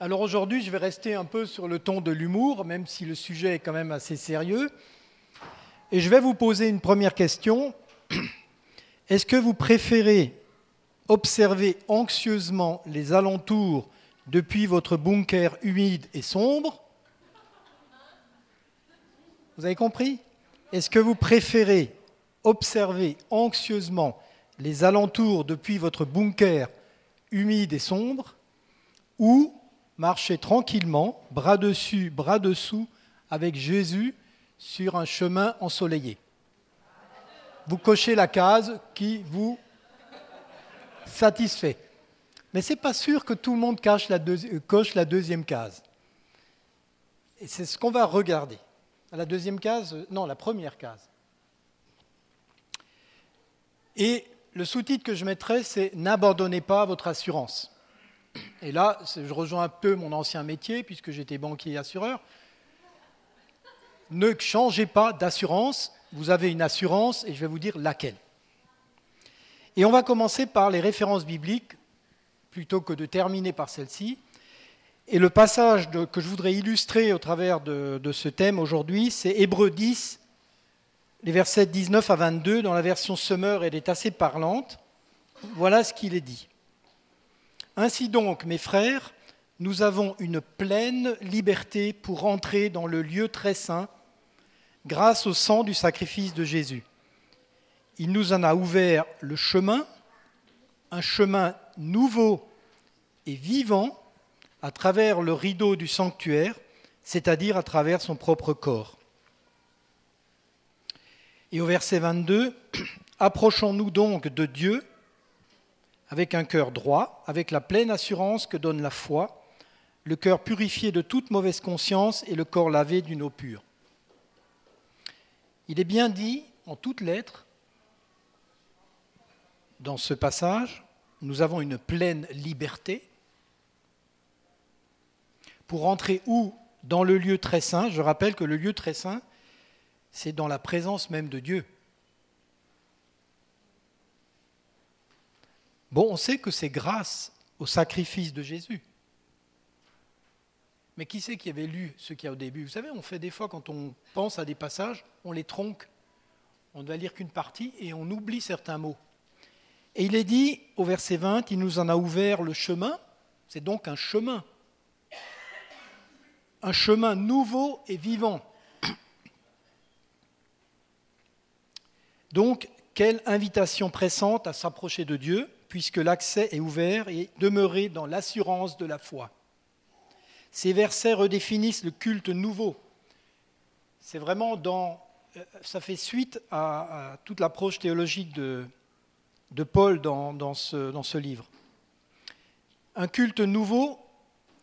Alors aujourd'hui, je vais rester un peu sur le ton de l'humour, même si le sujet est quand même assez sérieux. Et je vais vous poser une première question. Est-ce que vous préférez observer anxieusement les alentours depuis votre bunker humide et sombre? Vous avez compris? Est-ce que vous préférez observer anxieusement les alentours depuis votre bunker humide et sombre marcher tranquillement, bras dessus, bras dessous, avec Jésus sur un chemin ensoleillé. Vous cochez la case qui vous satisfait. Mais ce n'est pas sûr que tout le monde euh, coche la deuxième case. Et c'est ce qu'on va regarder. La deuxième case, euh, non, la première case. Et le sous-titre que je mettrai, c'est N'abandonnez pas votre assurance. Et là, je rejoins un peu mon ancien métier, puisque j'étais banquier et assureur. Ne changez pas d'assurance, vous avez une assurance, et je vais vous dire laquelle. Et on va commencer par les références bibliques, plutôt que de terminer par celle-ci. Et le passage que je voudrais illustrer au travers de, de ce thème aujourd'hui, c'est Hébreu 10, les versets 19 à 22. Dans la version Summer, elle est assez parlante. Voilà ce qu'il est dit. Ainsi donc, mes frères, nous avons une pleine liberté pour entrer dans le lieu très saint grâce au sang du sacrifice de Jésus. Il nous en a ouvert le chemin, un chemin nouveau et vivant à travers le rideau du sanctuaire, c'est-à-dire à travers son propre corps. Et au verset 22, approchons-nous donc de Dieu avec un cœur droit, avec la pleine assurance que donne la foi, le cœur purifié de toute mauvaise conscience et le corps lavé d'une eau pure. Il est bien dit, en toutes lettres, dans ce passage, nous avons une pleine liberté pour entrer où? Dans le lieu très saint. Je rappelle que le lieu très saint, c'est dans la présence même de Dieu. Bon, on sait que c'est grâce au sacrifice de Jésus. Mais qui c'est qui avait lu ce qu'il y a au début? Vous savez, on fait des fois, quand on pense à des passages, on les tronque. On ne va lire qu'une partie et on oublie certains mots. Et il est dit au verset 20, il nous en a ouvert le chemin. C'est donc un chemin. Un chemin nouveau et vivant. Donc, quelle invitation pressante à s'approcher de Dieu puisque l'accès est ouvert et demeurer dans l'assurance de la foi. Ces versets redéfinissent le culte nouveau. C'est vraiment dans. Euh, ça fait suite à, toute l'approche théologique de, Paul dans, dans, ce, dans ce livre. Un culte nouveau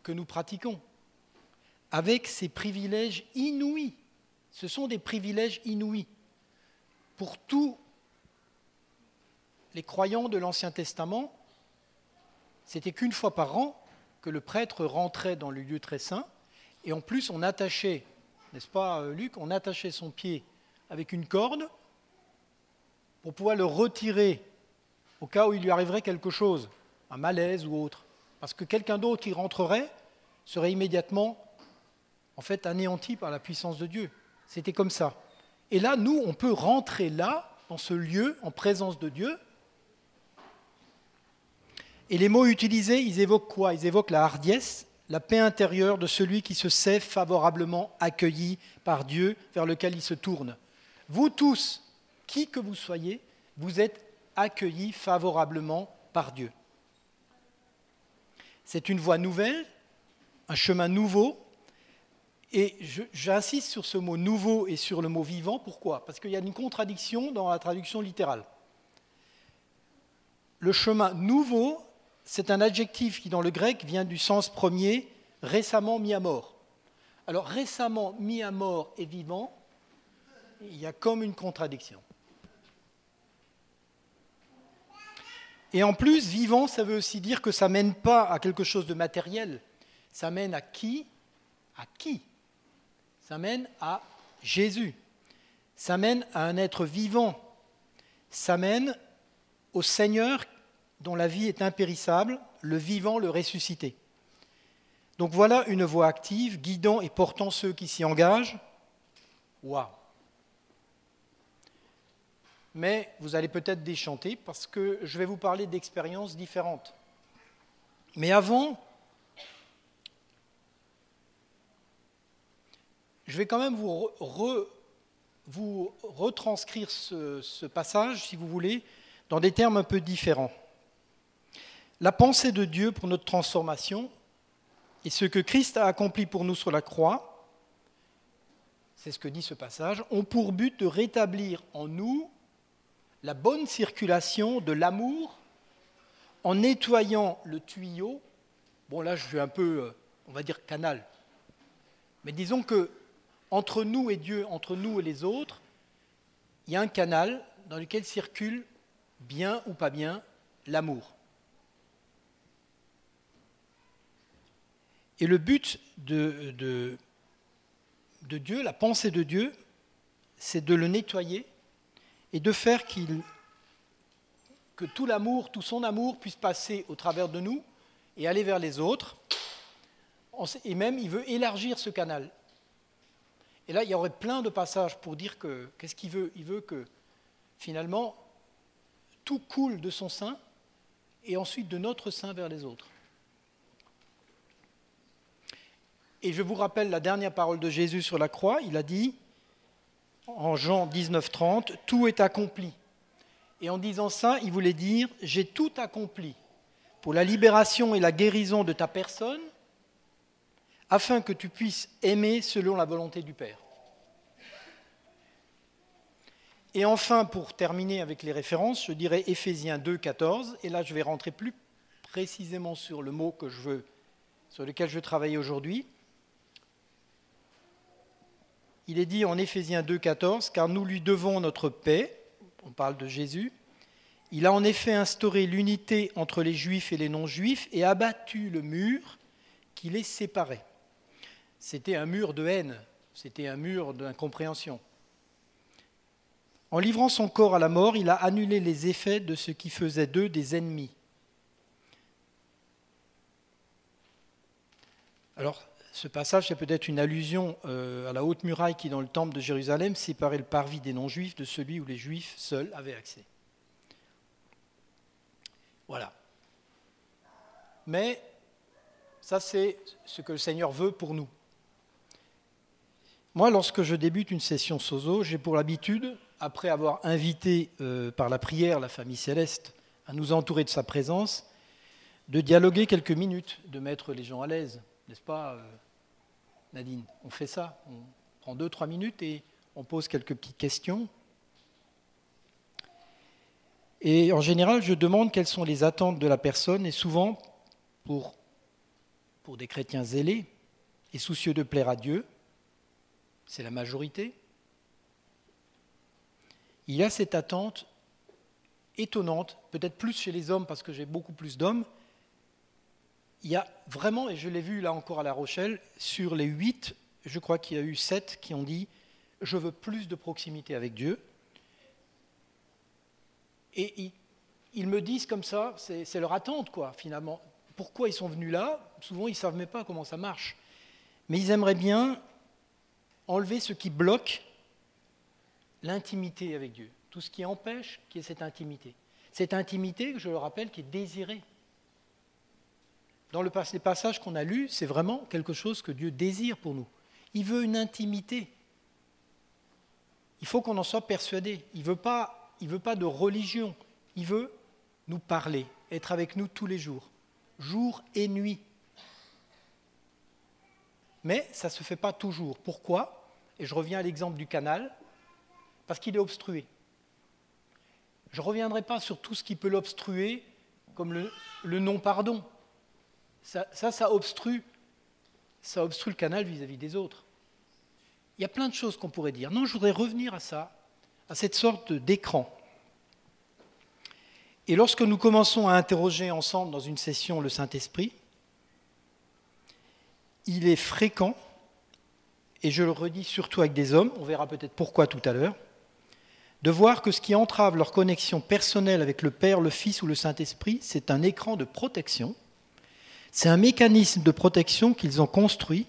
que nous pratiquons, avec ses privilèges inouïs. Ce sont des privilèges inouïs pour tout les croyants de l'Ancien Testament, c'était qu'une fois par an que le prêtre rentrait dans le lieu très saint, et en plus on attachait, n'est-ce pas euh, Luc, on attachait son pied avec une corde pour pouvoir le retirer au cas où il lui arriverait quelque chose, un malaise ou autre. Parce que quelqu'un d'autre qui rentrerait serait immédiatement en fait anéanti par la puissance de Dieu. C'était comme ça. Et là, nous, on peut rentrer là, dans ce lieu, en présence de Dieu, et les mots utilisés, ils évoquent quoi? Ils évoquent la hardiesse, la paix intérieure de celui qui se sait favorablement accueilli par Dieu vers lequel il se tourne. Vous tous, qui que vous soyez, vous êtes accueillis favorablement par Dieu. C'est une voie nouvelle, un chemin nouveau, et j'insiste sur ce mot nouveau et sur le mot vivant. Pourquoi? Parce qu'il y a une contradiction dans la traduction littérale. Le chemin nouveau c'est un adjectif qui, dans le grec, vient du sens premier, récemment mis à mort. Alors, récemment mis à mort et vivant, il y a comme une contradiction. Et en plus, vivant, ça veut aussi dire que ça mène pas à quelque chose de matériel. Ça mène à qui? À qui? Ça mène à Jésus. Ça mène à un être vivant. Ça mène au Seigneur dont la vie est impérissable, le vivant, le ressuscité. Donc voilà une voix active, guidant et portant ceux qui s'y engagent. Waouh Mais vous allez peut-être déchanter parce que je vais vous parler d'expériences différentes. Mais avant, je vais quand même vous, retranscrire ce passage, si vous voulez, dans des termes un peu différents. La pensée de Dieu pour notre transformation et ce que Christ a accompli pour nous sur la croix, c'est ce que dit ce passage, ont pour but de rétablir en nous la bonne circulation de l'amour en nettoyant le tuyau. Bon là je suis un peu, euh, on va dire, canal. Mais disons que entre nous et Dieu, entre nous et les autres, il y a un canal dans lequel circule, bien ou pas bien, l'amour. Et le but de, Dieu, la pensée de Dieu, c'est de le nettoyer et de faire que tout l'amour, tout son amour puisse passer au travers de nous et aller vers les autres. Et même, il veut élargir ce canal. Et là, il y aurait plein de passages pour dire que qu'est-ce qu'il veut? Il veut que finalement tout coule de son sein et ensuite de notre sein vers les autres. Et je vous rappelle la dernière parole de Jésus sur la croix. Il a dit en Jean 19, 30, tout est accompli. Et en disant ça, il voulait dire j'ai tout accompli pour la libération et la guérison de ta personne afin que tu puisses aimer selon la volonté du Père. Et enfin, pour terminer avec les références, je dirais Éphésiens 2, 14, et là je vais rentrer plus précisément sur le mot que je veux, sur lequel je veux travailler aujourd'hui. Il est dit en Éphésiens 2, 14, car nous lui devons notre paix, on parle de Jésus, il a en effet instauré l'unité entre les juifs et les non-juifs et abattu le mur qui les séparait. C'était un mur de haine, c'était un mur d'incompréhension. En livrant son corps à la mort, il a annulé les effets de ce qui faisait d'eux des ennemis. Alors, ce passage, c'est peut-être une allusion euh, à la haute muraille qui, dans le temple de Jérusalem, séparait le parvis des non-juifs de celui où les juifs seuls avaient accès. Voilà. Mais ça, c'est ce que le Seigneur veut pour nous. Moi, lorsque je débute une session Sozo, j'ai pour l'habitude, après avoir invité euh, par la prière la famille céleste à nous entourer de sa présence, de dialoguer quelques minutes, de mettre les gens à l'aise, n'est-ce pas, euh, Nadine On fait ça, on prend deux, trois minutes et on pose quelques petites questions. Et en général, je demande quelles sont les attentes de la personne, et souvent, pour, pour des chrétiens zélés et soucieux de plaire à Dieu, c'est la majorité, il y a cette attente étonnante, peut-être plus chez les hommes parce que j'ai beaucoup plus d'hommes. Il y a vraiment, et je l'ai vu là encore à La Rochelle, sur les huit, je crois qu'il y a eu sept qui ont dit Je veux plus de proximité avec Dieu. Et ils, me disent comme ça, c'est leur attente, quoi, finalement. Pourquoi ils sont venus là? Souvent, ils ne savent même pas comment ça marche. Mais ils aimeraient bien enlever ce qui bloque l'intimité avec Dieu, tout ce qui empêche qu'il y ait cette intimité. Cette intimité, je le rappelle, qui est désirée. Dans le, les passages qu'on a lus, c'est vraiment quelque chose que Dieu désire pour nous. Il veut une intimité. Il faut qu'on en soit persuadé. Il ne veut, pas, il veut pas de religion. Il veut nous parler, être avec nous tous les jours, jour et nuit. Mais ça ne se fait pas toujours. Pourquoi? Et je reviens à l'exemple du canal parce qu'il est obstrué. Je ne reviendrai pas sur tout ce qui peut l'obstruer, comme le, non-pardon. Ça, ça, obstrue, le canal vis-à-vis des autres. Il y a plein de choses qu'on pourrait dire. Non, je voudrais revenir à ça, à cette sorte d'écran. Et lorsque nous commençons à interroger ensemble dans une session le Saint-Esprit, il est fréquent, et je le redis surtout avec des hommes, on verra peut-être pourquoi tout à l'heure, de voir que ce qui entrave leur connexion personnelle avec le Père, le Fils ou le Saint-Esprit, c'est un écran de protection C'est un mécanisme de protection qu'ils ont construit,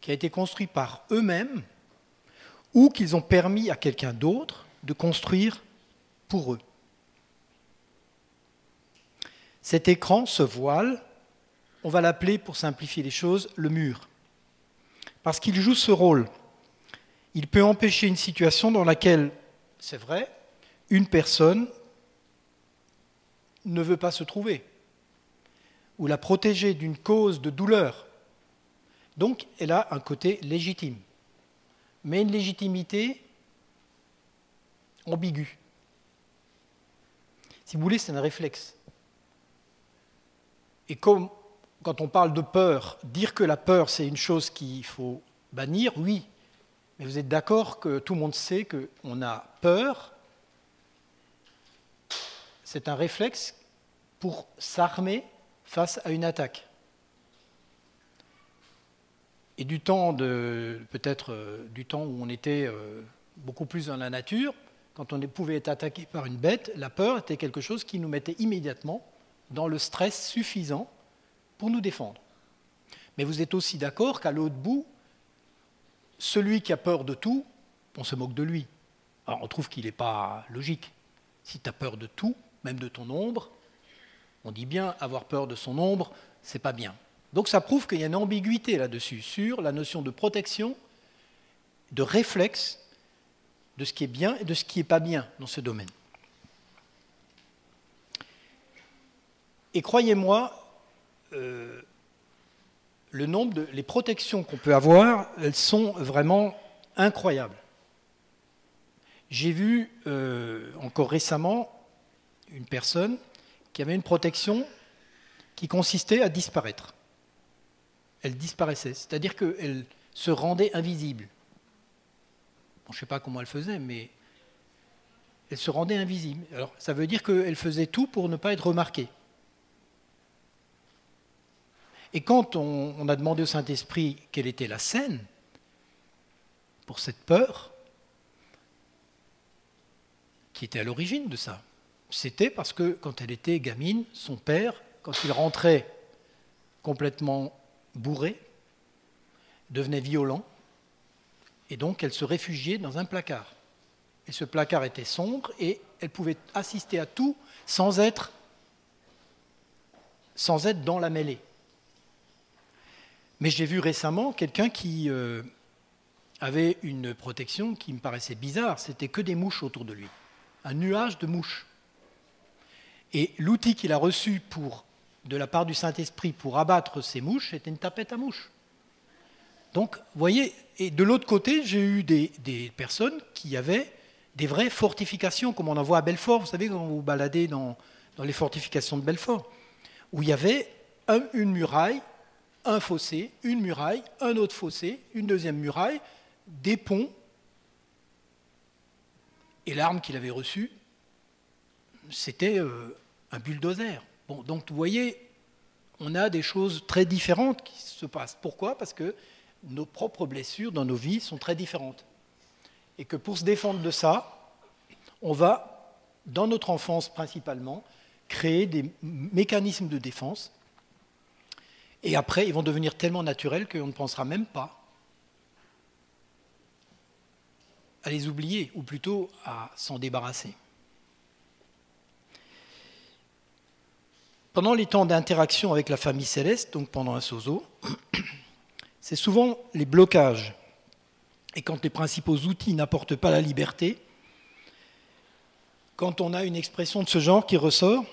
qui a été construit par eux-mêmes, ou qu'ils ont permis à quelqu'un d'autre de construire pour eux. Cet écran, ce voile, on va l'appeler, pour simplifier les choses, le mur. Parce qu'il joue ce rôle. Il peut empêcher une situation dans laquelle, c'est vrai, une personne ne veut pas se trouver, ou la protéger d'une cause de douleur. Donc, elle a un côté légitime, mais une légitimité ambiguë. Si vous voulez, c'est un réflexe. Et comme quand on parle de peur, dire que la peur c'est une chose qu'il faut bannir, oui. Mais vous êtes d'accord que tout le monde sait qu'on a peur? C'est un réflexe pour s'armer face à une attaque. Et du temps de peut-être euh, du temps où on était euh, beaucoup plus dans la nature, quand on pouvait être attaqué par une bête, la peur était quelque chose qui nous mettait immédiatement dans le stress suffisant pour nous défendre. Mais vous êtes aussi d'accord qu'à l'autre bout, celui qui a peur de tout, on se moque de lui. On trouve qu'il n'est pas logique. Si tu as peur de tout, même de ton ombre, on dit bien avoir peur de son ombre, c'est pas bien. Donc ça prouve qu'il y a une ambiguïté là-dessus, sur la notion de protection, de réflexe, de ce qui est bien et de ce qui n'est pas bien dans ce domaine. Et croyez-moi, euh, le nombre de les protections qu'on peut avoir, elles sont vraiment incroyables. J'ai vu euh, encore récemment une personne qui avait une protection qui consistait à disparaître. Elle disparaissait, c'est-à-dire qu'elle se rendait invisible. je ne sais pas comment elle faisait, mais elle se rendait invisible. Alors, ça veut dire qu'elle faisait tout pour ne pas être remarquée. Et quand on, a demandé au Saint-Esprit quelle était la scène pour cette peur, qui était à l'origine de ça, c'était parce que quand elle était gamine, son père, quand il rentrait complètement bourré, devenait violent, et donc elle se réfugiait dans un placard. Et ce placard était sombre, et elle pouvait assister à tout sans être, sans être dans la mêlée. Mais j'ai vu récemment quelqu'un qui euh, avait une protection qui me paraissait bizarre. C'était que des mouches autour de lui. Un nuage de mouches. Et l'outil qu'il a reçu de la part du Saint-Esprit pour abattre ces mouches, était une tapette à mouches. Donc, vous voyez, et de l'autre côté, j'ai eu des, personnes qui avaient des vraies fortifications, comme on en voit à Belfort. Vous savez, quand vous baladez dans, les fortifications de Belfort, où il y avait une muraille un fossé, une muraille, un autre fossé, une deuxième muraille, des ponts. Et l'arme qu'il avait reçue, c'était euh, un bulldozer. Bon, donc vous voyez, on a des choses très différentes qui se passent. Pourquoi? Parce que nos propres blessures dans nos vies sont très différentes. Et que pour se défendre de ça, on va, dans notre enfance principalement, créer des mécanismes de défense et après, ils vont devenir tellement naturels qu'on ne pensera même pas à les oublier, ou plutôt à s'en débarrasser. Pendant les temps d'interaction avec la famille céleste, donc pendant un sozo, c'est souvent les blocages. Et quand les principaux outils n'apportent pas la liberté, quand on a une expression de ce genre qui ressort,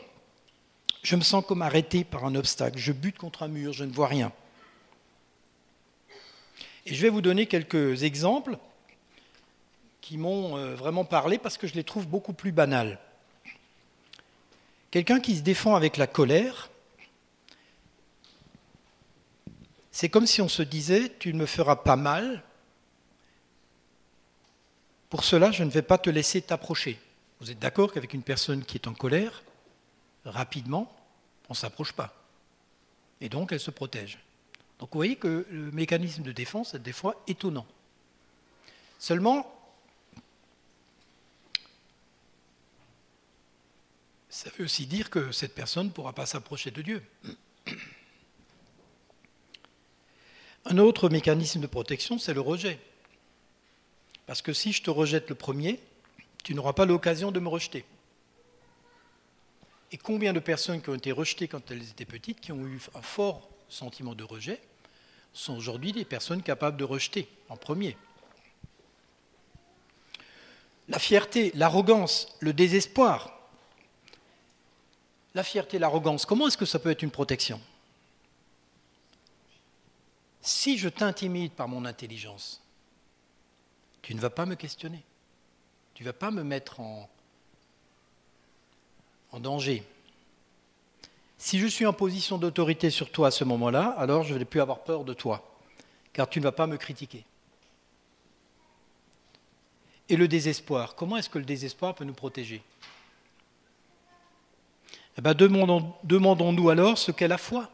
je me sens comme arrêté par un obstacle. Je bute contre un mur, je ne vois rien. Et je vais vous donner quelques exemples qui m'ont euh, vraiment parlé parce que je les trouve beaucoup plus banals. Quelqu'un qui se défend avec la colère, c'est comme si on se disait, tu ne me feras pas mal, pour cela je ne vais pas te laisser t'approcher. Vous êtes d'accord qu'avec une personne qui est en colère, rapidement, on ne s'approche pas. Et donc, elle se protège. Donc, vous voyez que le mécanisme de défense est des fois étonnant. Seulement, ça veut aussi dire que cette personne ne pourra pas s'approcher de Dieu. Un autre mécanisme de protection, c'est le rejet. Parce que si je te rejette le premier, tu n'auras pas l'occasion de me rejeter. Et combien de personnes qui ont été rejetées quand elles étaient petites, qui ont eu un fort sentiment de rejet, sont aujourd'hui des personnes capables de rejeter en premier? La fierté, l'arrogance, le désespoir. La fierté, l'arrogance, comment est-ce que ça peut être une protection? Si je t'intimide par mon intelligence, tu ne vas pas me questionner. Tu ne vas pas me mettre en, danger. Si je suis en position d'autorité sur toi à ce moment-là, alors je ne vais plus avoir peur de toi, car tu ne vas pas me critiquer. Et le désespoir, comment est-ce que le désespoir peut nous protéger? Eh bien, Demandons-nous alors ce qu'est la foi.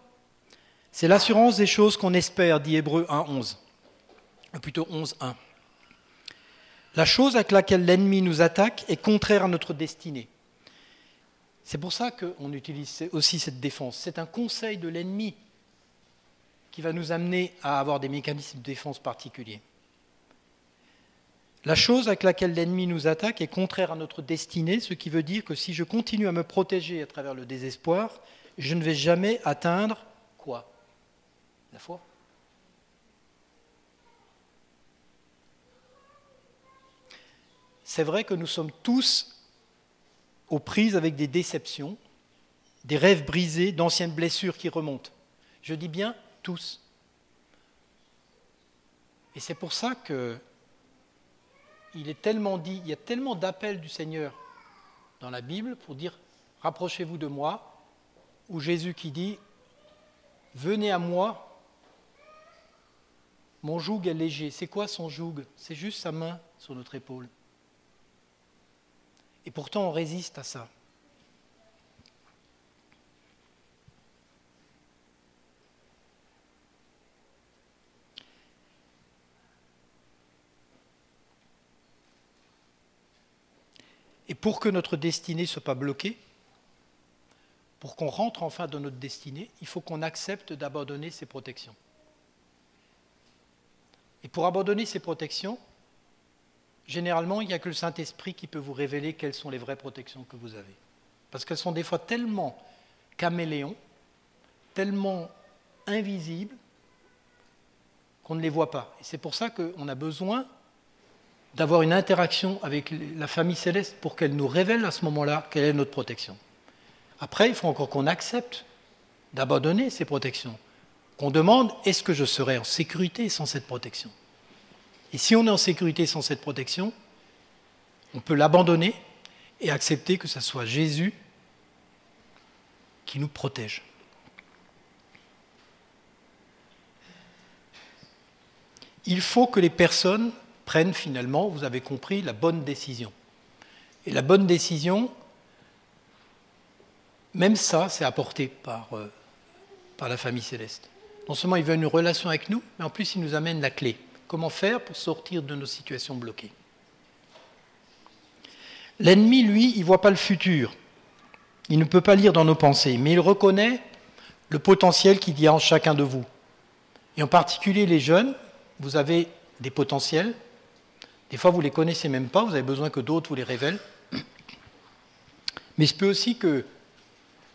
C'est l'assurance des choses qu'on espère, dit Hébreu 1.11, ou plutôt 11.1. La chose avec laquelle l'ennemi nous attaque est contraire à notre destinée. C'est pour ça qu'on utilise aussi cette défense. C'est un conseil de l'ennemi qui va nous amener à avoir des mécanismes de défense particuliers. La chose avec laquelle l'ennemi nous attaque est contraire à notre destinée, ce qui veut dire que si je continue à me protéger à travers le désespoir, je ne vais jamais atteindre quoi? La foi. C'est vrai que nous sommes tous aux prises avec des déceptions, des rêves brisés, d'anciennes blessures qui remontent. Je dis bien tous. Et c'est pour ça que il est tellement dit, il y a tellement d'appels du Seigneur dans la Bible pour dire rapprochez-vous de moi, ou Jésus qui dit venez à moi, mon joug est léger. C'est quoi son joug? C'est juste sa main sur notre épaule. Et pourtant, on résiste à ça. Et pour que notre destinée ne soit pas bloquée, pour qu'on rentre enfin dans notre destinée, il faut qu'on accepte d'abandonner ses protections. Et pour abandonner ces protections, généralement, il n'y a que le Saint-Esprit qui peut vous révéler quelles sont les vraies protections que vous avez. Parce qu'elles sont des fois tellement caméléons, tellement invisibles, qu'on ne les voit pas. Et c'est pour ça qu'on a besoin d'avoir une interaction avec la famille céleste pour qu'elle nous révèle à ce moment-là quelle est notre protection. Après, il faut encore qu'on accepte d'abandonner ces protections, qu'on demande est-ce que je serai en sécurité sans cette protection? Et si on est en sécurité sans cette protection, on peut l'abandonner et accepter que ce soit Jésus qui nous protège. Il faut que les personnes prennent finalement, vous avez compris, la bonne décision. Et la bonne décision, même ça, c'est apporté par, euh, par la famille céleste. Non seulement il veut une relation avec nous, mais en plus il nous amène la clé. Comment faire pour sortir de nos situations bloquées? L'ennemi, lui, il ne voit pas le futur. Il ne peut pas lire dans nos pensées, mais il reconnaît le potentiel qu'il y a en chacun de vous. Et en particulier les jeunes, vous avez des potentiels. Des fois, vous ne les connaissez même pas, vous avez besoin que d'autres vous les révèlent. Mais il se peut aussi que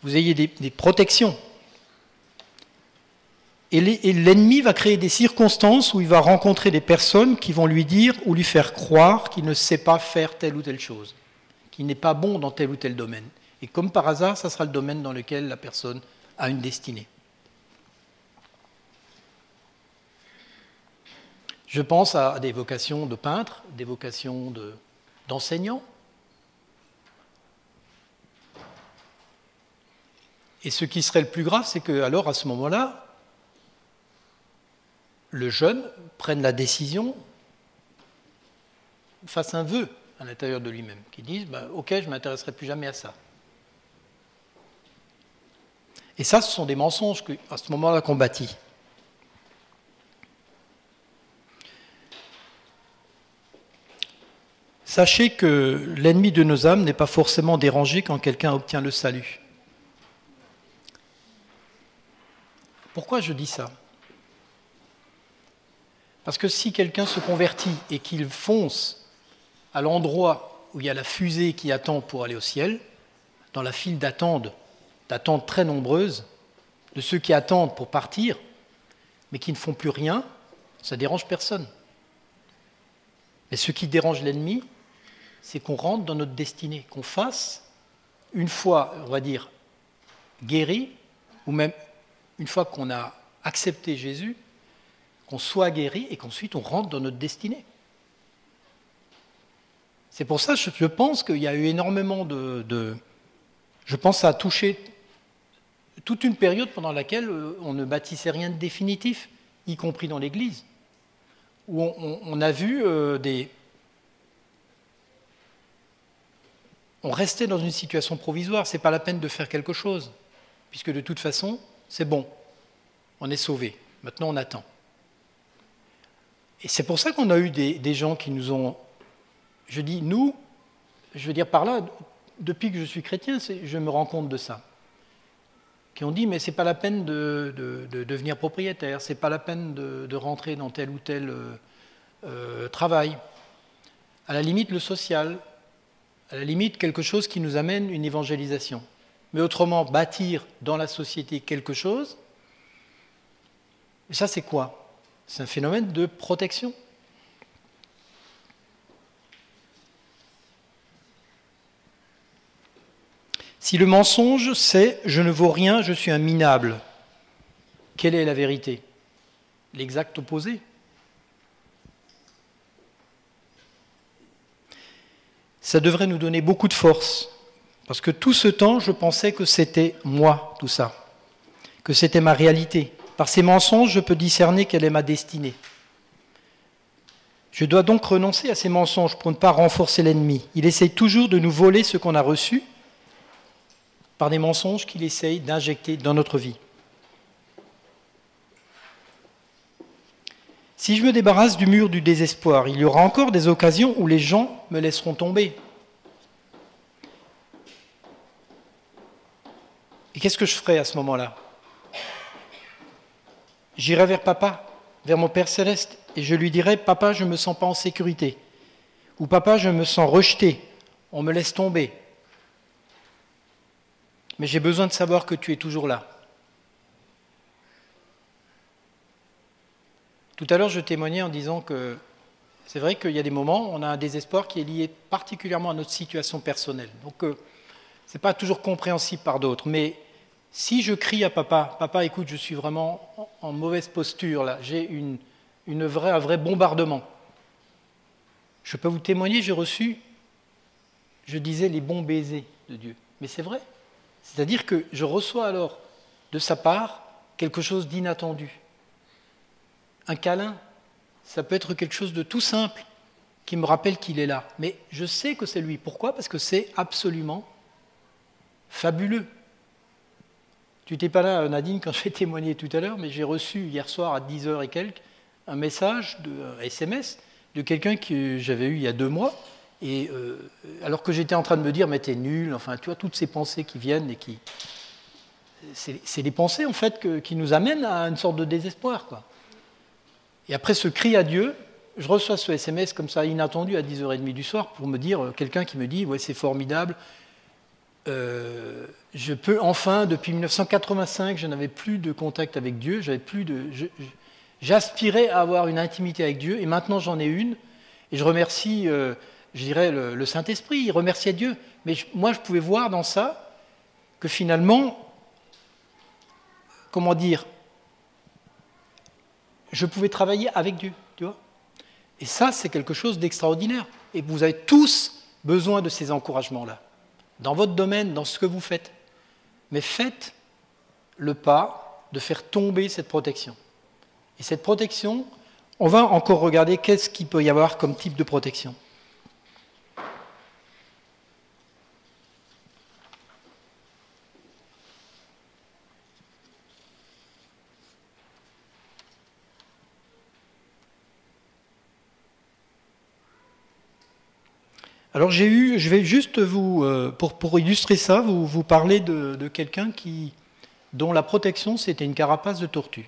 vous ayez des, des protections et l'ennemi va créer des circonstances où il va rencontrer des personnes qui vont lui dire ou lui faire croire qu'il ne sait pas faire telle ou telle chose, qu'il n'est pas bon dans tel ou tel domaine. Et comme par hasard, ça sera le domaine dans lequel la personne a une destinée. Je pense à des vocations de peintre, des vocations d'enseignant. Et ce qui serait le plus grave, c'est que alors à ce moment-là, le jeune prenne la décision, fasse un vœu à l'intérieur de lui-même, qui dise bah, Ok, je ne m'intéresserai plus jamais à ça. Et ça, ce sont des mensonges qu'à ce moment-là qu'on bâtit. Sachez que l'ennemi de nos âmes n'est pas forcément dérangé quand quelqu'un obtient le salut. Pourquoi je dis ça? Parce que si quelqu'un se convertit et qu'il fonce à l'endroit où il y a la fusée qui attend pour aller au ciel, dans la file d'attente, d'attente très nombreuse, de ceux qui attendent pour partir, mais qui ne font plus rien, ça dérange personne. Mais ce qui dérange l'ennemi, c'est qu'on rentre dans notre destinée, qu'on fasse, une fois, on va dire, guéri, ou même une fois qu'on a accepté Jésus, qu'on soit guéri et qu'ensuite on rentre dans notre destinée. C'est pour ça que je pense qu'il y a eu énormément de, Je pense que ça a touché toute une période pendant laquelle euh, on ne bâtissait rien de définitif, y compris dans l'Église, où on, a vu euh, des... On restait dans une situation provisoire, ce n'est pas la peine de faire quelque chose, puisque de toute façon, c'est bon, on est sauvé, maintenant on attend. Et c'est pour ça qu'on a eu des, des, gens qui nous ont, je dis nous, je veux dire par là, depuis que je suis chrétien, je me rends compte de ça qui ont dit mais c'est pas la peine de, devenir propriétaire, c'est pas la peine de, rentrer dans tel ou tel euh, euh, travail. À la limite le social, à la limite quelque chose qui nous amène une évangélisation. Mais autrement, bâtir dans la société quelque chose, ça c'est quoi? C'est un phénomène de protection. Si le mensonge, c'est je ne vaux rien, je suis un minable, quelle est la vérité? L'exact opposé. Ça devrait nous donner beaucoup de force, parce que tout ce temps, je pensais que c'était moi, tout ça, que c'était ma réalité. Par ces mensonges, je peux discerner quelle est ma destinée. Je dois donc renoncer à ces mensonges pour ne pas renforcer l'ennemi. Il essaye toujours de nous voler ce qu'on a reçu, par des mensonges qu'il essaye d'injecter dans notre vie. Si je me débarrasse du mur du désespoir, il y aura encore des occasions où les gens me laisseront tomber. Et qu'est-ce que je ferai à ce moment-là? J'irai vers papa, vers mon Père céleste, et je lui dirai, papa, je ne me sens pas en sécurité. Ou papa, je me sens rejeté, on me laisse tomber mais j'ai besoin de savoir que tu es toujours là. Tout à l'heure, je témoignais en disant que c'est vrai qu'il y a des moments où on a un désespoir qui est lié particulièrement à notre situation personnelle. Donc, euh, ce n'est pas toujours compréhensible par d'autres. Mais si je crie à papa, papa, écoute, je suis vraiment en mauvaise posture, là, j'ai un vrai bombardement. Je peux vous témoigner, j'ai reçu, je disais, les bons baisers de Dieu. Mais c'est vrai. C'est-à-dire que je reçois alors de sa part quelque chose d'inattendu. Un câlin, ça peut être quelque chose de tout simple qui me rappelle qu'il est là. Mais je sais que c'est lui. Pourquoi? Parce que c'est absolument fabuleux. Tu n'étais pas là, Nadine, quand j'ai témoigné tout à l'heure, mais j'ai reçu hier soir à 10h et quelques un message, un SMS, de quelqu'un que j'avais eu il y a deux mois, et euh, alors que j'étais en train de me dire, mais t'es nul, enfin, tu vois, toutes ces pensées qui viennent et qui. C'est les pensées, en fait, qui nous amènent à une sorte de désespoir, quoi. Et après ce cri à Dieu, je reçois ce SMS comme ça, inattendu, à 10h30 du soir, pour me dire, euh, quelqu'un qui me dit, ouais, c'est formidable, euh, je peux enfin, depuis 1985, je n'avais plus de contact avec Dieu, j'avais plus de. J'aspirais à avoir une intimité avec Dieu, et maintenant j'en ai une, et je remercie je dirais, le, Saint-Esprit, il remerciait Dieu. Mais moi, je pouvais voir dans ça que finalement, comment dire, je pouvais travailler avec Dieu, tu vois. Et ça, c'est quelque chose d'extraordinaire. Et vous avez tous besoin de ces encouragements-là, dans votre domaine, dans ce que vous faites. Mais faites le pas de faire tomber cette protection. Et cette protection, on va encore regarder qu'est-ce qu'il peut y avoir comme type de protection. Alors j'ai eu, je vais juste vous, euh, pour, illustrer ça, vous, vous parler de, quelqu'un qui, dont la protection c'était une carapace de tortue.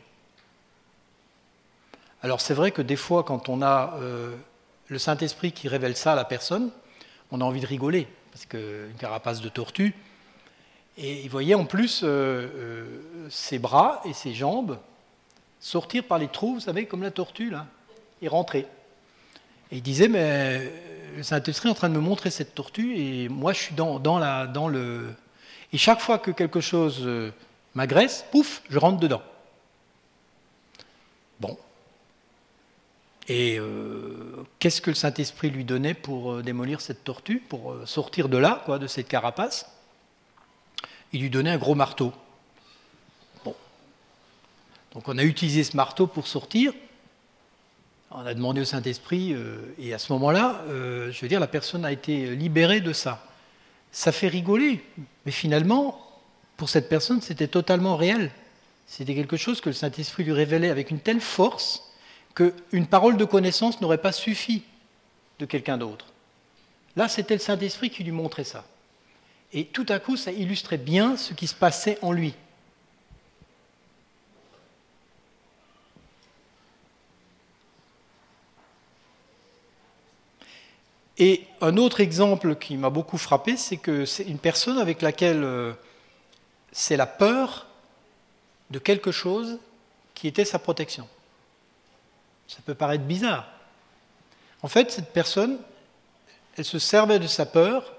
Alors c'est vrai que des fois, quand on a euh, le Saint-Esprit qui révèle ça à la personne, on a envie de rigoler, parce qu'une carapace de tortue. Et il voyait en plus euh, ses bras et ses jambes sortir par les trous, vous savez, comme la tortue, là, et rentrer. Et il disait, mais le Saint-Esprit est en train de me montrer cette tortue, et moi je suis dans, la, dans le... Et chaque fois que quelque chose m'agresse, pouf, je rentre dedans. Bon. Et euh, qu'est-ce que le Saint-Esprit lui donnait pour euh, démolir cette tortue, pour euh, sortir de là, quoi, de cette carapace? Il lui donnait un gros marteau. Bon. Donc on a utilisé ce marteau pour sortir. On a demandé au Saint-Esprit, et à ce moment-là, je veux dire, la personne a été libérée de ça. Ça fait rigoler, mais finalement, pour cette personne, c'était totalement réel. C'était quelque chose que le Saint-Esprit lui révélait avec une telle force qu'une parole de connaissance n'aurait pas suffi de quelqu'un d'autre. Là, c'était le Saint-Esprit qui lui montrait ça. Et tout à coup, ça illustrait bien ce qui se passait en lui. Et un autre exemple qui m'a beaucoup frappé, c'est que c'est une personne avec laquelle euh, c'est la peur de quelque chose qui était sa protection. Ça peut paraître bizarre. En fait, cette personne, elle se servait de sa peur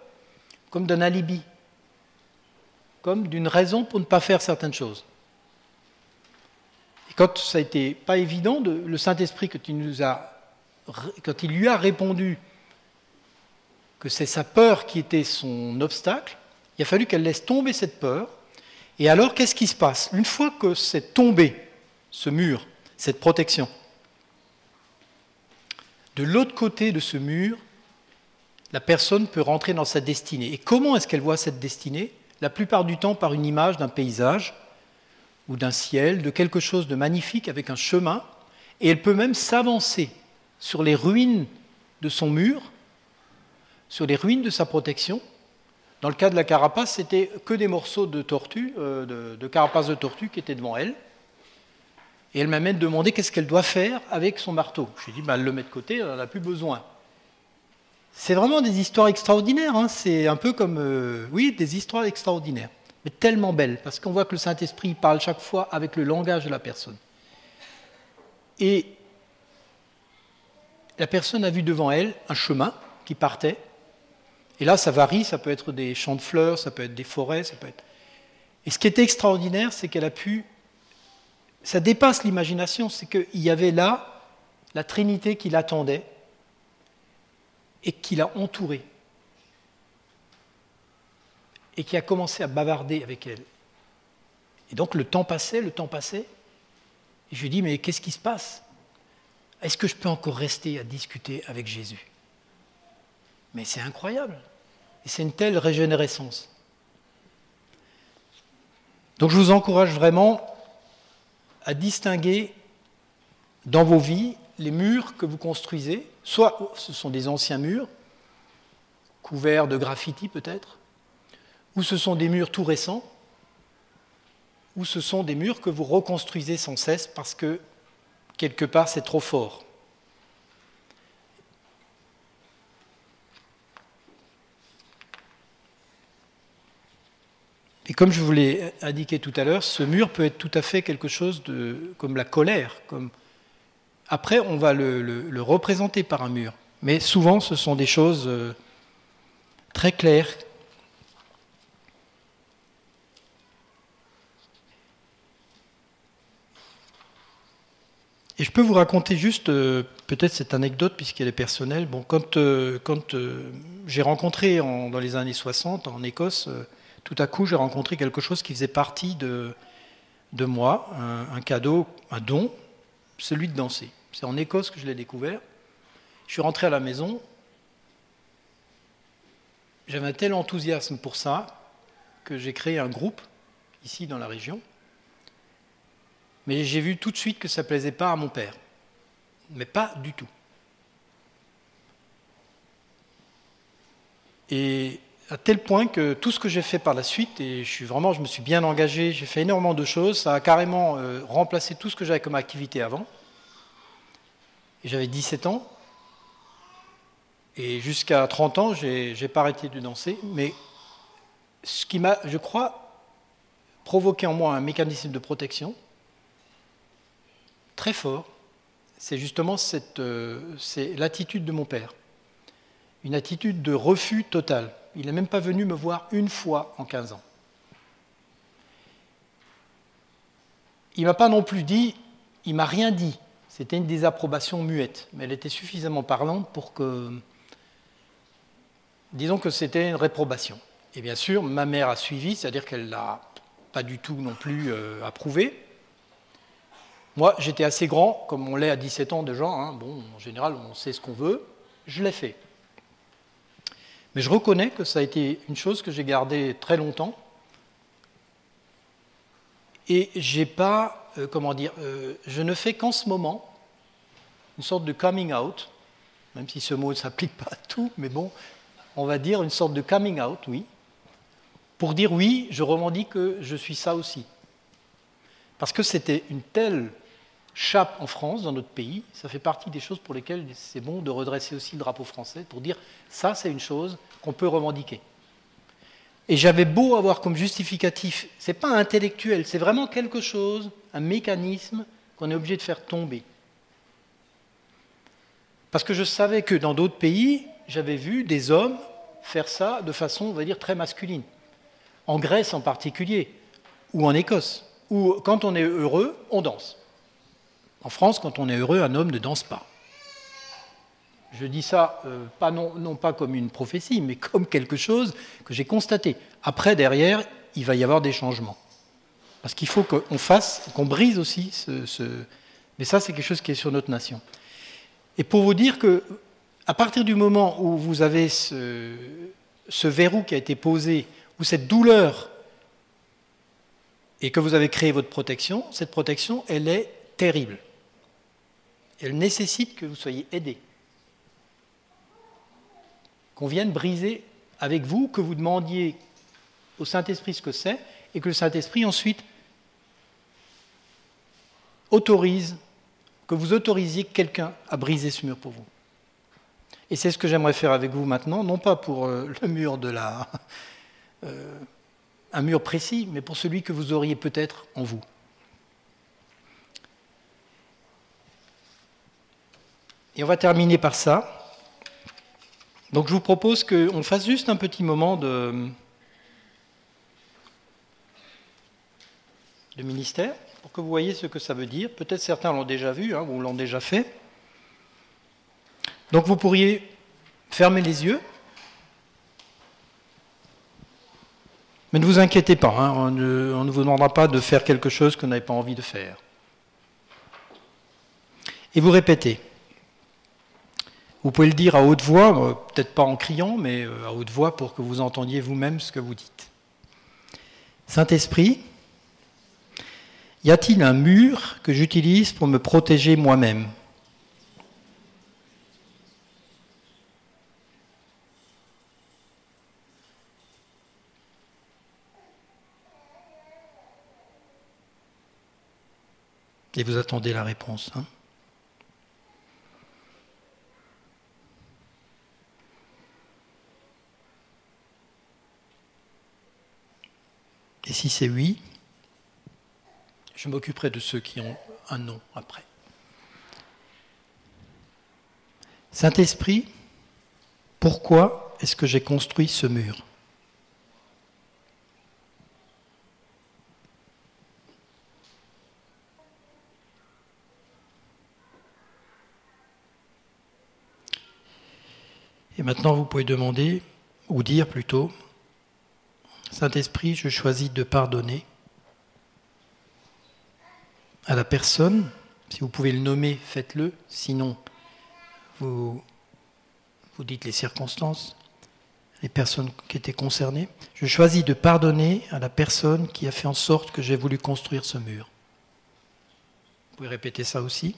comme d'un alibi, comme d'une raison pour ne pas faire certaines choses. Et quand ça été pas évident, de, le Saint-Esprit, quand il lui a répondu que c'est sa peur qui était son obstacle, il a fallu qu'elle laisse tomber cette peur. Et alors, qu'est-ce qui se passe? Une fois que c'est tombé, ce mur, cette protection, de l'autre côté de ce mur, la personne peut rentrer dans sa destinée. Et comment est-ce qu'elle voit cette destinée? La plupart du temps par une image d'un paysage ou d'un ciel, de quelque chose de magnifique avec un chemin, et elle peut même s'avancer sur les ruines de son mur, sur les ruines de sa protection. Dans le cas de la carapace, c'était que des morceaux de tortue, euh, de, carapace de tortue qui étaient devant elle. Et elle m'a même demandé qu'est-ce qu'elle doit faire avec son marteau. Je lui ai dit, bah, le met de côté, elle n'en a plus besoin. C'est vraiment des histoires extraordinaires. Hein. C'est un peu comme, euh, oui, des histoires extraordinaires, mais tellement belles, parce qu'on voit que le Saint-Esprit parle chaque fois avec le langage de la personne. Et la personne a vu devant elle un chemin qui partait. Et là, ça varie, ça peut être des champs de fleurs, ça peut être des forêts, ça peut être. Et ce qui était extraordinaire, c'est qu'elle a pu ça dépasse l'imagination, c'est qu'il y avait là la Trinité qui l'attendait et qui l'a entourée et qui a commencé à bavarder avec elle. Et donc le temps passait, le temps passait, et je lui dis, mais qu'est-ce qui se passe? Est-ce que je peux encore rester à discuter avec Jésus? Mais c'est incroyable. Et c'est une telle régénérescence. Donc je vous encourage vraiment à distinguer dans vos vies les murs que vous construisez. Soit ce sont des anciens murs, couverts de graffiti peut-être, ou ce sont des murs tout récents, ou ce sont des murs que vous reconstruisez sans cesse parce que quelque part c'est trop fort. Et comme je vous l'ai indiqué tout à l'heure, ce mur peut être tout à fait quelque chose de, comme la colère. Comme... Après, on va le, représenter par un mur. Mais souvent, ce sont des choses euh, très claires. Et je peux vous raconter juste euh, peut-être cette anecdote puisqu'elle est personnelle. Bon, quand, euh, quand j'ai rencontré dans les années 60 en Écosse tout à coup, j'ai rencontré quelque chose qui faisait partie de, moi, un, cadeau, un don, celui de danser. C'est en Écosse que je l'ai découvert. Je suis rentré à la maison. J'avais un tel enthousiasme pour ça que j'ai créé un groupe ici dans la région. Mais j'ai vu tout de suite que ça ne plaisait pas à mon père. Mais pas du tout. Et à tel point que tout ce que j'ai fait par la suite, et je suis vraiment, je me suis bien engagé, j'ai fait énormément de choses, ça a carrément euh, remplacé tout ce que j'avais comme activité avant. J'avais 17 ans. Et jusqu'à 30 ans, je n'ai pas arrêté de danser. Mais ce qui m'a, je crois, provoqué en moi un mécanisme de protection très fort, c'est justement cette, euh, c'est l'attitude de mon père. Une attitude de refus total. Il n'est même pas venu me voir une fois en 15 ans. Il ne m'a pas non plus dit, il m'a rien dit. C'était une désapprobation muette, mais elle était suffisamment parlante pour que, disons que c'était une réprobation. Et bien sûr, ma mère a suivi, c'est-à-dire qu'elle l'a pas du tout non plus euh, approuvé. Moi, j'étais assez grand, comme on l'est à 17 ans déjà. Hein. Bon, en général, on sait ce qu'on veut. Je l'ai fait. Mais je reconnais que ça a été une chose que j'ai gardée très longtemps. Et j'ai pas, euh, comment dire, euh, je ne fais qu'en ce moment une sorte de coming out, même si ce mot ne s'applique pas à tout, mais bon, on va dire une sorte de coming out, oui, pour dire oui, je revendique que je suis ça aussi. Parce que c'était une telle chape en France, dans notre pays, ça fait partie des choses pour lesquelles c'est bon de redresser aussi le drapeau français, pour dire ça c'est une chose qu'on peut revendiquer. Et j'avais beau avoir comme justificatif, c'est pas intellectuel, c'est vraiment quelque chose, un mécanisme qu'on est obligé de faire tomber. Parce que je savais que dans d'autres pays, j'avais vu des hommes faire ça de façon, on va dire, très masculine en Grèce en particulier, ou en Écosse, où quand on est heureux, on danse. En France, quand on est heureux, un homme ne danse pas. Je dis ça euh, non, pas comme une prophétie, mais comme quelque chose que j'ai constaté. Après, derrière, il va y avoir des changements. Parce qu'il faut qu'on fasse, qu'on brise aussi ce, Mais ça, c'est quelque chose qui est sur notre nation. Et pour vous dire que, à partir du moment où vous avez ce, ce verrou qui a été posé ou cette douleur et que vous avez créé votre protection, cette protection, elle est terrible. Elle nécessite que vous soyez aidé. Qu'on vienne briser avec vous, que vous demandiez au Saint-Esprit ce que c'est, et que le Saint-Esprit ensuite autorise, que vous autorisiez quelqu'un à briser ce mur pour vous. Et c'est ce que j'aimerais faire avec vous maintenant, non pas pour euh, le mur de la, euh, un mur précis, mais pour celui que vous auriez peut-être en vous. Et on va terminer par ça. Donc je vous propose qu'on fasse juste un petit moment de, ministère pour que vous voyez ce que ça veut dire. Peut-être certains l'ont déjà vu hein, ou l'ont déjà fait. Donc vous pourriez fermer les yeux. Mais ne vous inquiétez pas, hein, on, ne, vous demandera pas de faire quelque chose que vous n'avez pas envie de faire. Et vous répétez. Vous pouvez le dire à haute voix, euh, peut-être pas en criant, mais euh, à haute voix pour que vous entendiez vous-même ce que vous dites. Saint-Esprit, y a-t-il un mur que j'utilise pour me protéger moi-même? Et vous attendez la réponse. Hein? Et si c'est oui, je m'occuperai de ceux qui ont un nom après. Saint-Esprit, pourquoi est-ce que j'ai construit ce mur? Et maintenant, vous pouvez demander, ou dire plutôt, Saint-Esprit, je choisis de pardonner à la personne, si vous pouvez le nommer, faites-le, sinon vous, vous dites les circonstances, les personnes qui étaient concernées. Je choisis de pardonner à la personne qui a fait en sorte que j'ai voulu construire ce mur. Vous pouvez répéter ça aussi.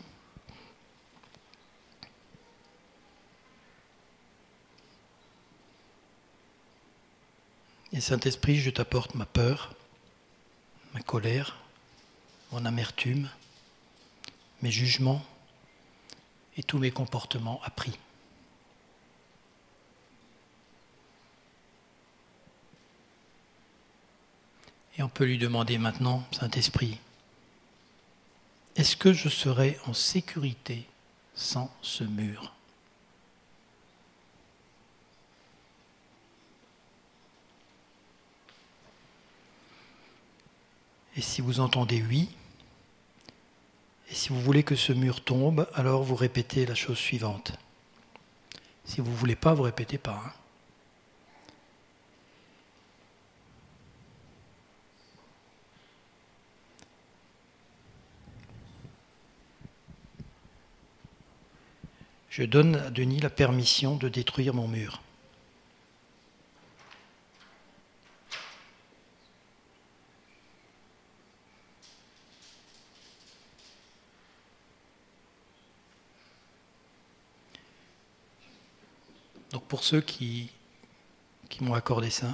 Et Saint-Esprit, je t'apporte ma peur, ma colère, mon amertume, mes jugements et tous mes comportements appris. Et on peut lui demander maintenant, Saint-Esprit, est-ce que je serai en sécurité sans ce mur? Et si vous entendez oui, et si vous voulez que ce mur tombe, alors vous répétez la chose suivante. Si vous ne voulez pas, vous répétez pas. Hein. Je donne à Denis la permission de détruire mon mur. Donc pour ceux qui, m'ont accordé ça,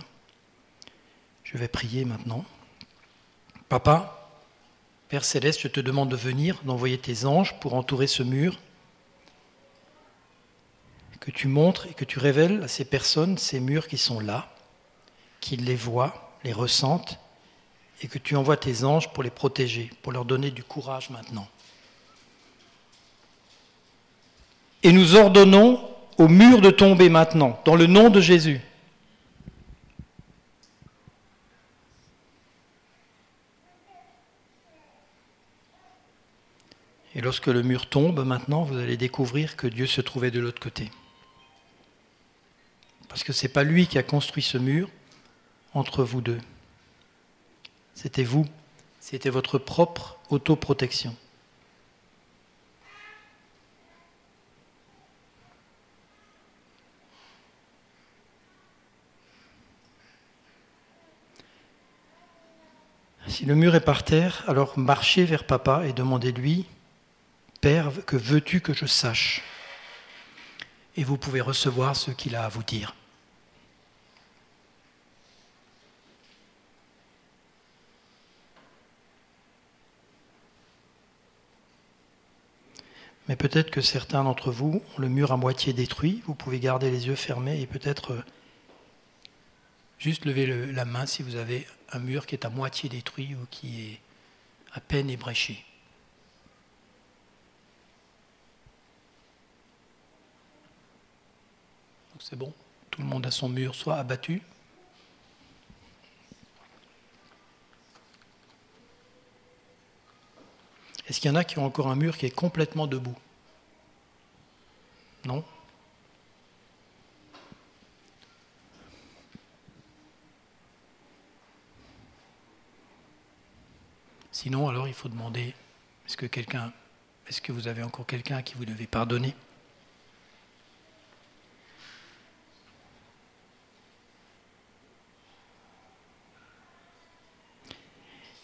je vais prier maintenant. Papa, Père céleste, je te demande de venir, d'envoyer tes anges pour entourer ce mur que tu montres et que tu révèles à ces personnes ces murs qui sont là, qu'ils les voient, les ressentent, et que tu envoies tes anges pour les protéger, pour leur donner du courage maintenant. Et nous ordonnons au mur de tomber maintenant, dans le nom de Jésus. Et lorsque le mur tombe maintenant, vous allez découvrir que Dieu se trouvait de l'autre côté. Parce que ce n'est pas lui qui a construit ce mur entre vous deux. C'était vous. C'était votre propre autoprotection. Si le mur est par terre, alors marchez vers papa et demandez-lui, Père, que veux-tu que je sache? Et vous pouvez recevoir ce qu'il a à vous dire. Mais peut-être que certains d'entre vous ont le mur à moitié détruit. Vous pouvez garder les yeux fermés et peut-être euh, juste lever la main si vous avez un mur qui est à moitié détruit ou qui est à peine ébréché. C'est bon, tout le monde a son mur soit abattu. Est-ce qu'il y en a qui ont encore un mur qui est complètement debout? Non Sinon, alors il faut demander est-ce que quelqu'un, est-ce que vous avez encore quelqu'un à qui vous devez pardonner?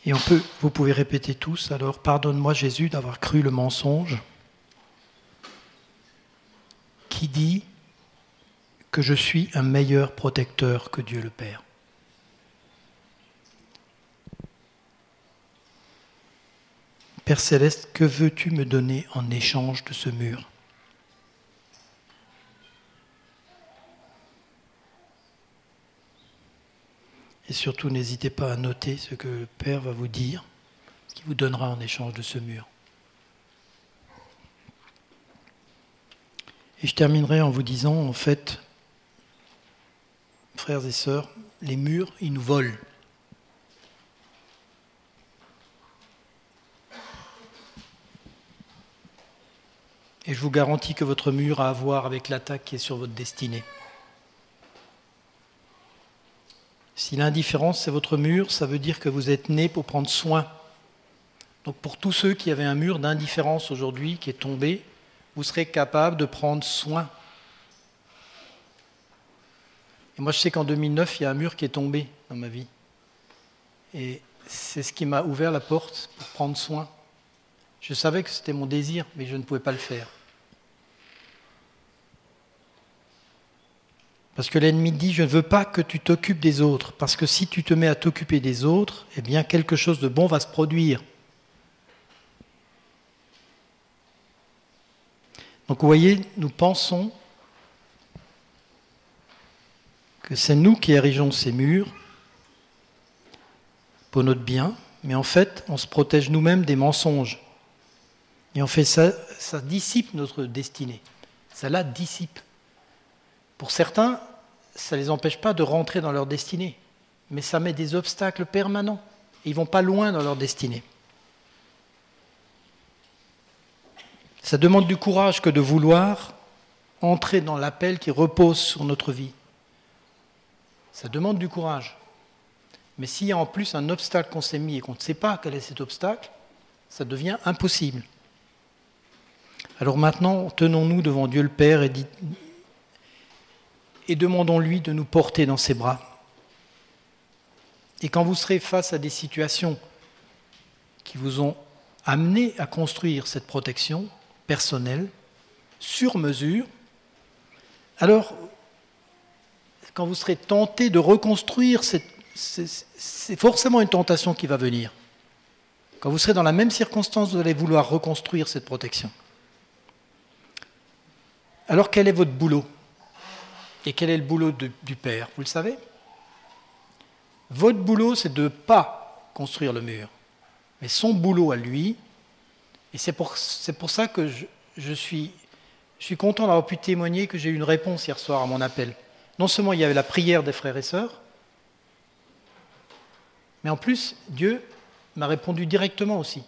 Et on peut, vous pouvez répéter tous alors, pardonne-moi Jésus d'avoir cru le mensonge qui dit que je suis un meilleur protecteur que Dieu le Père? Père céleste, que veux-tu me donner en échange de ce mur? Et surtout, n'hésitez pas à noter ce que le Père va vous dire, ce qu'il vous donnera en échange de ce mur. Et je terminerai en vous disant, en fait, frères et sœurs, les murs, ils nous volent. Et je vous garantis que votre mur a à voir avec l'attaque qui est sur votre destinée. Si l'indifférence, c'est votre mur, ça veut dire que vous êtes né pour prendre soin. Donc pour tous ceux qui avaient un mur d'indifférence aujourd'hui qui est tombé, vous serez capable de prendre soin. Et moi, je sais qu'en 2009, il y a un mur qui est tombé dans ma vie. Et c'est ce qui m'a ouvert la porte pour prendre soin. Je savais que c'était mon désir, mais je ne pouvais pas le faire. Parce que l'ennemi dit, je ne veux pas que tu t'occupes des autres, parce que si tu te mets à t'occuper des autres, eh bien quelque chose de bon va se produire. Donc vous voyez, nous pensons que c'est nous qui érigeons ces murs pour notre bien, mais en fait, on se protège nous-mêmes des mensonges. Et on fait ça, ça dissipe notre destinée. Ça la dissipe. Pour certains, ça ne les empêche pas de rentrer dans leur destinée, mais ça met des obstacles permanents. Ils ne vont pas loin dans leur destinée. Ça demande du courage que de vouloir entrer dans l'appel qui repose sur notre vie. Ça demande du courage. Mais s'il y a en plus un obstacle qu'on s'est mis et qu'on ne sait pas quel est cet obstacle, ça devient impossible. Alors maintenant, tenons-nous devant Dieu le Père et, et demandons-lui de nous porter dans ses bras. Et quand vous serez face à des situations qui vous ont amené à construire cette protection personnelle, sur mesure, alors quand vous serez tenté de reconstruire c'est forcément une tentation qui va venir. Quand vous serez dans la même circonstance, vous allez vouloir reconstruire cette protection. Alors quel est votre boulot? Et quel est le boulot du Père Vous le savez? Votre boulot, c'est de ne pas construire le mur. Mais son boulot à lui, et c'est pour, ça que je, je, suis, je suis content d'avoir pu témoigner que j'ai eu une réponse hier soir à mon appel. Non seulement il y avait la prière des frères et sœurs, mais en plus, Dieu m'a répondu directement aussi.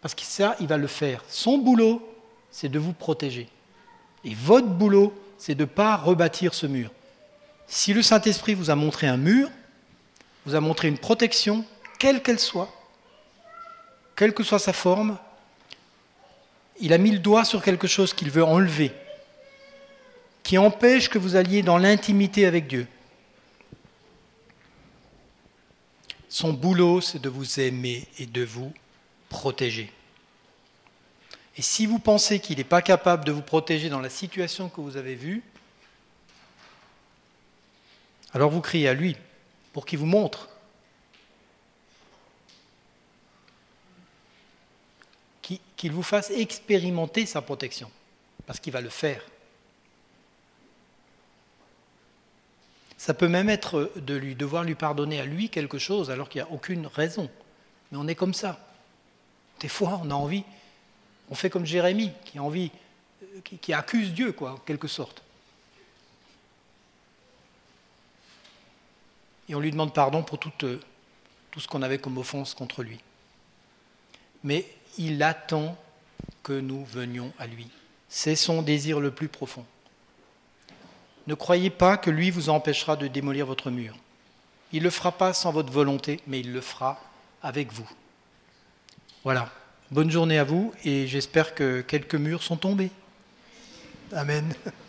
Parce que ça, il va le faire. Son boulot, c'est de vous protéger. Et votre boulot, c'est de ne pas rebâtir ce mur. Si le Saint-Esprit vous a montré un mur, vous a montré une protection, quelle qu'elle soit, quelle que soit sa forme, il a mis le doigt sur quelque chose qu'il veut enlever, qui empêche que vous alliez dans l'intimité avec Dieu. Son boulot, c'est de vous aimer et de vous protéger. Et si vous pensez qu'il n'est pas capable de vous protéger dans la situation que vous avez vue, alors vous criez à lui pour qu'il vous montre. Qu'il vous fasse expérimenter sa protection, parce qu'il va le faire. Ça peut même être de lui devoir lui pardonner à lui quelque chose alors qu'il n'y a aucune raison. Mais on est comme ça. Des fois, on a envie, on fait comme Jérémie, qui a envie, qui, accuse Dieu, quoi, en quelque sorte. Et on lui demande pardon pour tout, tout ce qu'on avait comme offense contre lui. Mais il attend que nous venions à lui. C'est son désir le plus profond. Ne croyez pas que lui vous empêchera de démolir votre mur. Il ne le fera pas sans votre volonté, mais il le fera avec vous. Voilà. Bonne journée à vous et j'espère que quelques murs sont tombés. Amen.